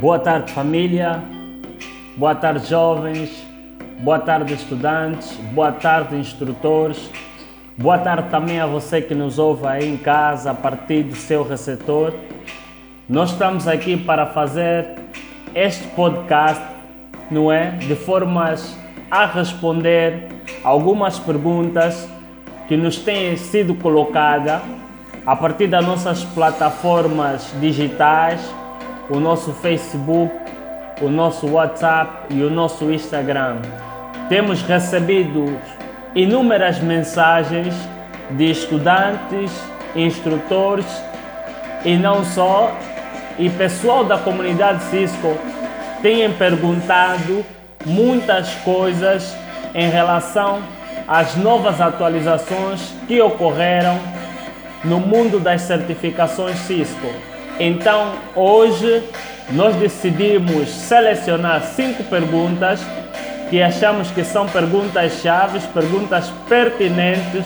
Boa tarde, família. Boa tarde, jovens. Boa tarde, estudantes. Boa tarde, instrutores. Boa tarde também a você que nos ouve aí em casa a partir do seu receptor. Nós estamos aqui para fazer este podcast, não é? De formas a responder algumas perguntas que nos têm sido colocadas a partir das nossas plataformas digitais, o nosso Facebook, o nosso WhatsApp e o nosso Instagram. Temos recebido inúmeras mensagens de estudantes, instrutores e não só, e pessoal da comunidade Cisco têm perguntado muitas coisas em relação às novas atualizações que ocorreram no mundo das certificações Cisco. Então, hoje nós decidimos selecionar cinco perguntas que achamos que são perguntas chaves, perguntas pertinentes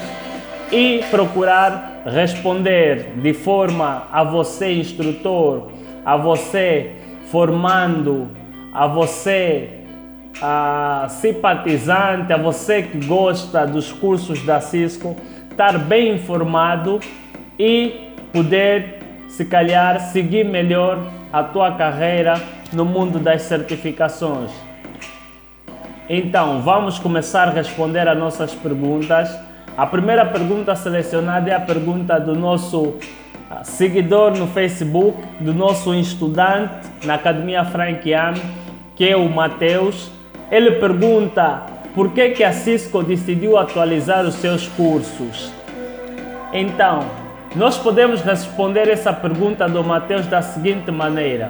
e procurar responder de forma a você instrutor, a você formando, a você a simpatizante, a você que gosta dos cursos da Cisco, estar bem informado e poder, se calhar, seguir melhor a tua carreira no mundo das certificações. Então, vamos começar a responder a nossas perguntas. A primeira pergunta selecionada é a pergunta do nosso ah, seguidor no Facebook, do nosso estudante na Academia Frankiam, que é o Mateus. Ele pergunta por que, que a Cisco decidiu atualizar os seus cursos. Então, nós podemos responder essa pergunta do Mateus da seguinte maneira.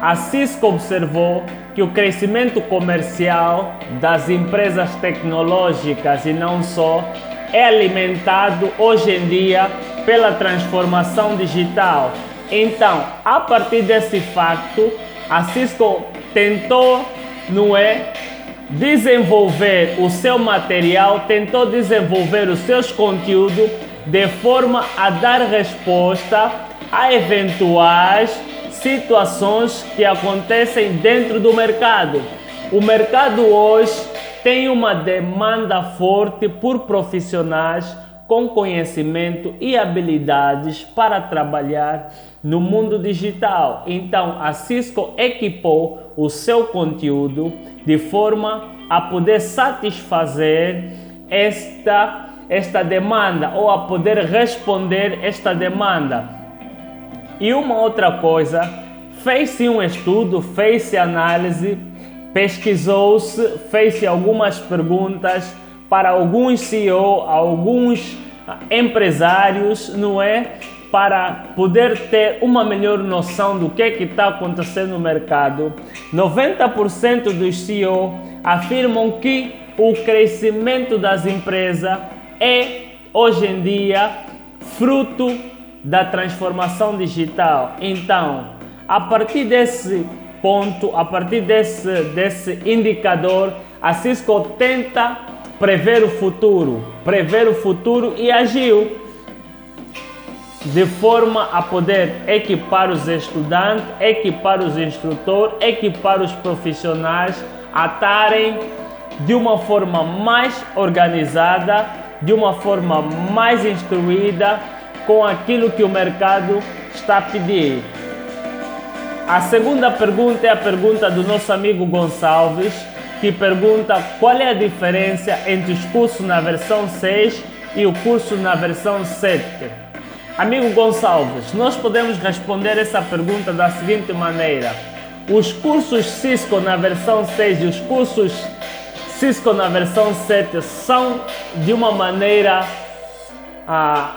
A Cisco observou que o crescimento comercial das empresas tecnológicas e não só é alimentado hoje em dia pela transformação digital. Então, a partir desse facto, a Cisco tentou, não é, desenvolver o seu material, tentou desenvolver os seus conteúdos de forma a dar resposta a eventuais situações que acontecem dentro do mercado. O mercado hoje tem uma demanda forte por profissionais com conhecimento e habilidades para trabalhar no mundo digital. Então, a Cisco equipou o seu conteúdo de forma a poder satisfazer esta, esta demanda ou a poder responder esta demanda. E uma outra coisa, fez-se um estudo, fez-se análise, pesquisou-se, fez-se algumas perguntas para alguns CEO, alguns empresários, não é? Para poder ter uma melhor noção do que é que está acontecendo no mercado. 90% dos CEO afirmam que o crescimento das empresas é hoje em dia fruto da transformação digital. Então, a partir desse ponto, a partir desse, desse indicador, a Cisco tenta prever o futuro, prever o futuro e agiu de forma a poder equipar os estudantes, equipar os instrutores, equipar os profissionais a estarem de uma forma mais organizada, de uma forma mais instruída com aquilo que o mercado está a pedir. A segunda pergunta é a pergunta do nosso amigo Gonçalves, que pergunta qual é a diferença entre os cursos na versão 6 e o curso na versão 7. Amigo Gonçalves, nós podemos responder essa pergunta da seguinte maneira: os cursos Cisco na versão 6 e os cursos Cisco na versão 7 são de uma maneira ah,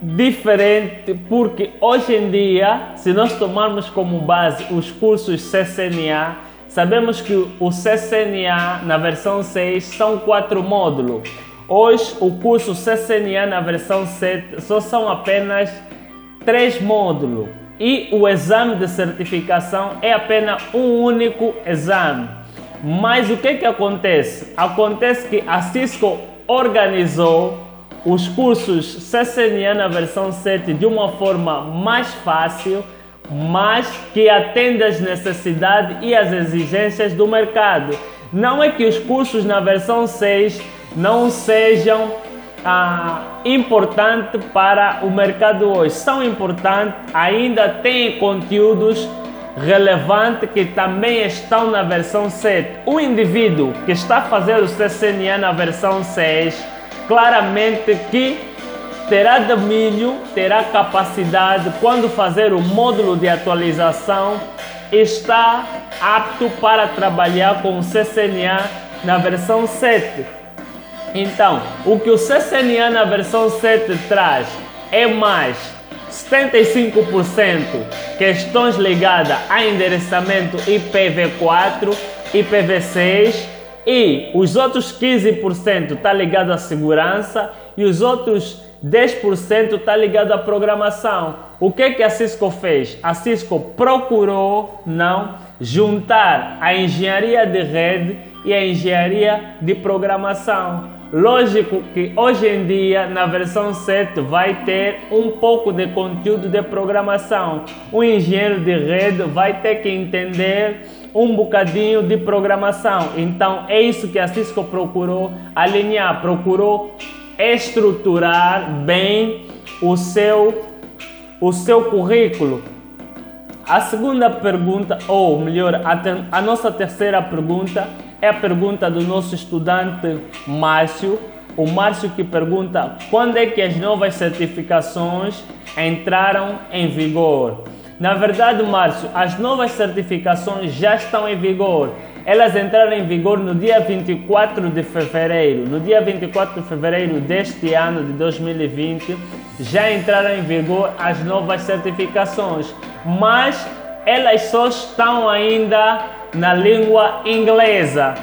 diferente, porque hoje em dia, se nós tomarmos como base os cursos CCNA, sabemos que o CCNA na versão 6 são quatro módulos. Hoje, o curso CCNA na versão 7 só são apenas três módulos e o exame de certificação é apenas um único exame. Mas o que, que acontece? Acontece que a Cisco organizou os cursos CCNA na versão 7 de uma forma mais fácil, mas que atende às necessidades e às exigências do mercado. Não é que os cursos na versão 6 não sejam ah, importantes para o mercado hoje, são importantes, ainda têm conteúdos relevantes que também estão na versão 7. O indivíduo que está fazendo o CCNA na versão 6, claramente que terá domínio, terá capacidade quando fazer o módulo de atualização, está apto para trabalhar com o CCNA na versão 7. Então, o que o CCNA na versão 7 traz é mais 75% questões ligadas a endereçamento IPv4, IPv6 e os outros 15% está ligado à segurança e os outros 10% está ligado à programação. O que, que a Cisco fez? A Cisco procurou não juntar a engenharia de rede e a engenharia de programação. Lógico que hoje em dia, na versão 7, vai ter um pouco de conteúdo de programação. O engenheiro de rede vai ter que entender um bocadinho de programação. Então, é isso que a Cisco procurou alinhar, procurou estruturar bem o seu, o seu currículo. A segunda pergunta, ou melhor, a, a nossa terceira pergunta é a pergunta do nosso estudante Márcio. O Márcio que pergunta quando é que as novas certificações entraram em vigor. Na verdade, Márcio, as novas certificações já estão em vigor. Elas entraram em vigor no dia 24 de fevereiro. No dia 24 de fevereiro deste ano de 2020, já entraram em vigor as novas certificações, mas elas só estão ainda na língua inglesa.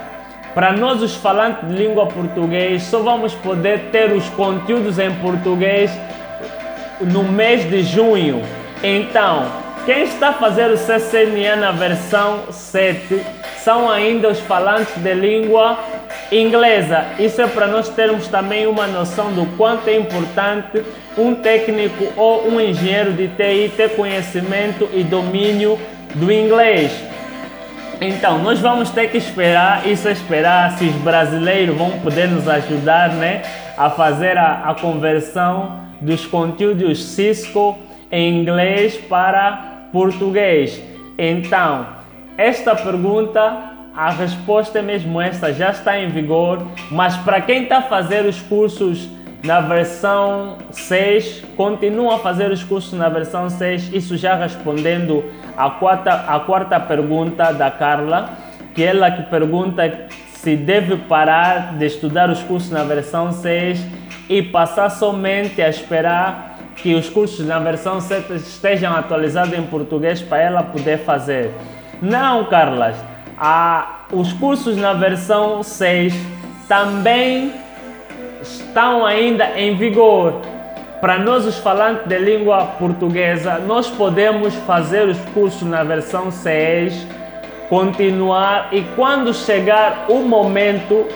Para nós, os falantes de língua portuguesa, só vamos poder ter os conteúdos em português no mês de junho. Então, quem está a fazer o CCNA na versão 7 são ainda os falantes de língua inglesa. Isso é para nós termos também uma noção do quanto é importante um técnico ou um engenheiro de TI ter conhecimento e domínio do inglês. Então, nós vamos ter que esperar, isso é esperar se os brasileiros vão poder nos ajudar né, a fazer a, a conversão dos conteúdos Cisco em inglês para português. Então, esta pergunta, a resposta é mesmo esta, já está em vigor, mas para quem está a fazer os cursos na versão 6, continua a fazer os cursos na versão 6, isso já respondendo a quarta, a quarta pergunta da Carla, que ela que pergunta se deve parar de estudar os cursos na versão 6 e passar somente a esperar que os cursos na versão 7 estejam atualizados em português para ela poder fazer. Não, Carlas. Os cursos na versão 6 também estão ainda em vigor. Para nós, os falantes de língua portuguesa, nós podemos fazer os cursos na versão 6, continuar e quando chegar o momento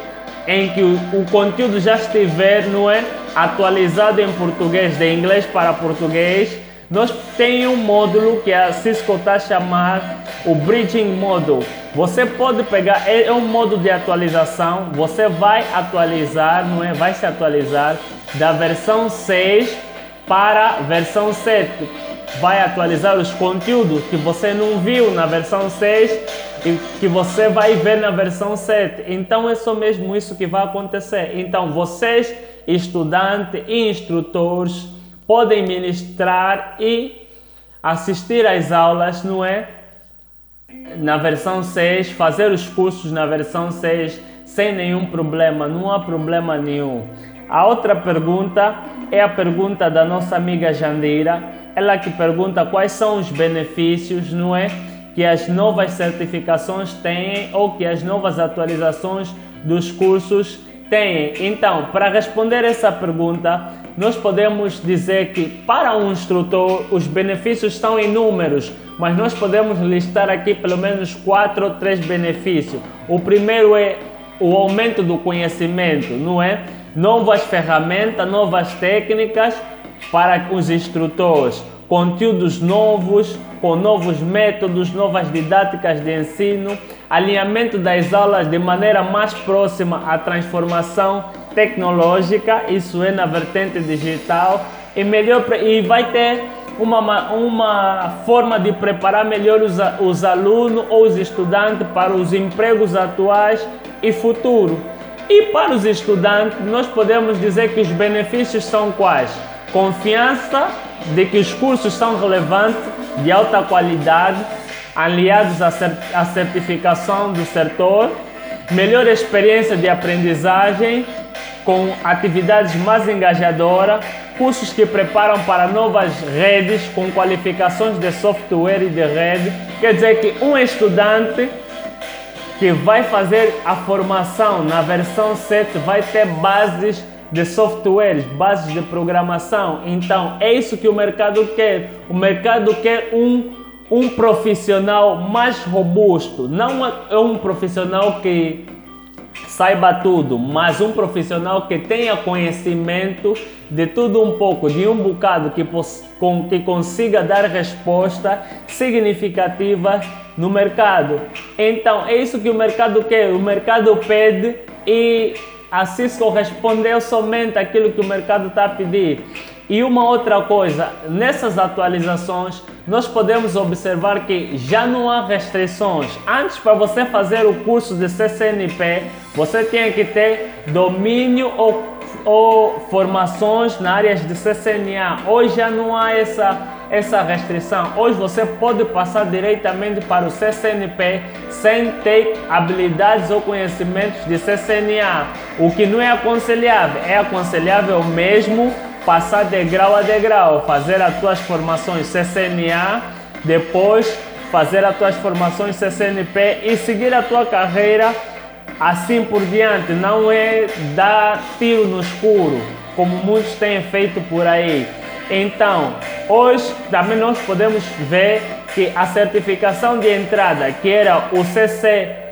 em que o, o conteúdo já estiver não é, atualizado em português, de inglês para português, nós temos um módulo que a Cisco está chamar o Bridging Module. Você pode pegar, é, é um modo de atualização, você vai atualizar, não é? Vai se atualizar da versão 6 para a versão 7. Vai atualizar os conteúdos que você não viu na versão 6 e que você vai ver na versão 7. Então é só mesmo isso que vai acontecer. Então vocês, estudantes e instrutores, podem ministrar e assistir às aulas, não é? Na versão 6, fazer os cursos na versão 6 sem nenhum problema, não há problema nenhum. A outra pergunta é a pergunta da nossa amiga Jandira, ela que pergunta quais são os benefícios, não é? Que as novas certificações têm ou que as novas atualizações dos cursos têm. Então, para responder essa pergunta, nós podemos dizer que para um instrutor os benefícios estão em números, mas nós podemos listar aqui pelo menos quatro ou três benefícios. O primeiro é o aumento do conhecimento, não é? Novas ferramentas, novas técnicas para os instrutores. conteúdos novos, com novos métodos, novas didáticas de ensino, alinhamento das aulas de maneira mais próxima à transformação tecnológica, isso é na vertente digital, e, melhor, e vai ter uma, uma forma de preparar melhor os, os alunos ou os estudantes para os empregos atuais e futuro. E para os estudantes, nós podemos dizer que os benefícios são quais? Confiança de que os cursos são relevantes, de alta qualidade, aliados à certificação do setor, melhor experiência de aprendizagem, com atividades mais engajadoras, cursos que preparam para novas redes com qualificações de software e de rede. Quer dizer que um estudante que vai fazer a formação na versão 7 vai ter bases de softwares, bases de programação. Então, é isso que o mercado quer. O mercado quer um, um profissional mais robusto, não é um profissional que saiba tudo, mas um profissional que tenha conhecimento de tudo um pouco, de um bocado, que, com, que consiga dar resposta significativa no mercado. Então, é isso que o mercado quer, o mercado pede e a Cisco respondeu somente aquilo que o mercado está a pedir. E uma outra coisa, nessas atualizações, nós podemos observar que já não há restrições. Antes, para você fazer o curso de CCNP, você tinha que ter domínio ou, ou formações na área de CCNA. Hoje já não há essa, essa restrição. Hoje você pode passar diretamente para o CCNP sem ter habilidades ou conhecimentos de CCNA. O que não é aconselhável. É aconselhável mesmo passar de grau a degrau, fazer as tuas formações CCNA, depois fazer as tuas formações CCNP e seguir a tua carreira assim por diante. Não é dar tiro no escuro, como muitos têm feito por aí. Então, hoje também nós podemos ver que a certificação de entrada, que era o CCNST,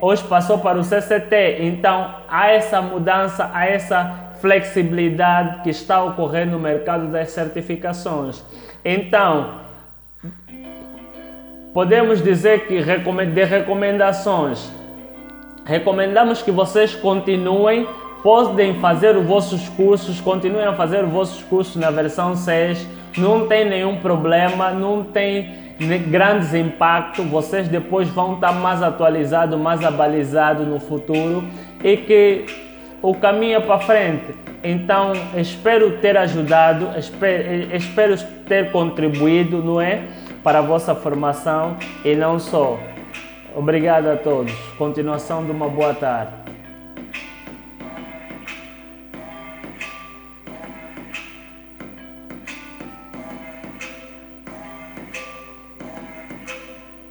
hoje passou para o CCT. Então, há essa mudança, há essa flexibilidade que está ocorrendo no mercado das certificações. Então, podemos dizer que de recomendações, recomendamos que vocês continuem, podem fazer os vossos cursos, continuem a fazer os vossos cursos na versão 6, não tem nenhum problema, não tem grandes impactos, vocês depois vão estar mais atualizados, mais abalizados no futuro. E que o caminho para frente. Então, espero ter ajudado, espero, espero ter contribuído, não é? Para a vossa formação e não só. Obrigado a todos. Continuação de uma boa tarde.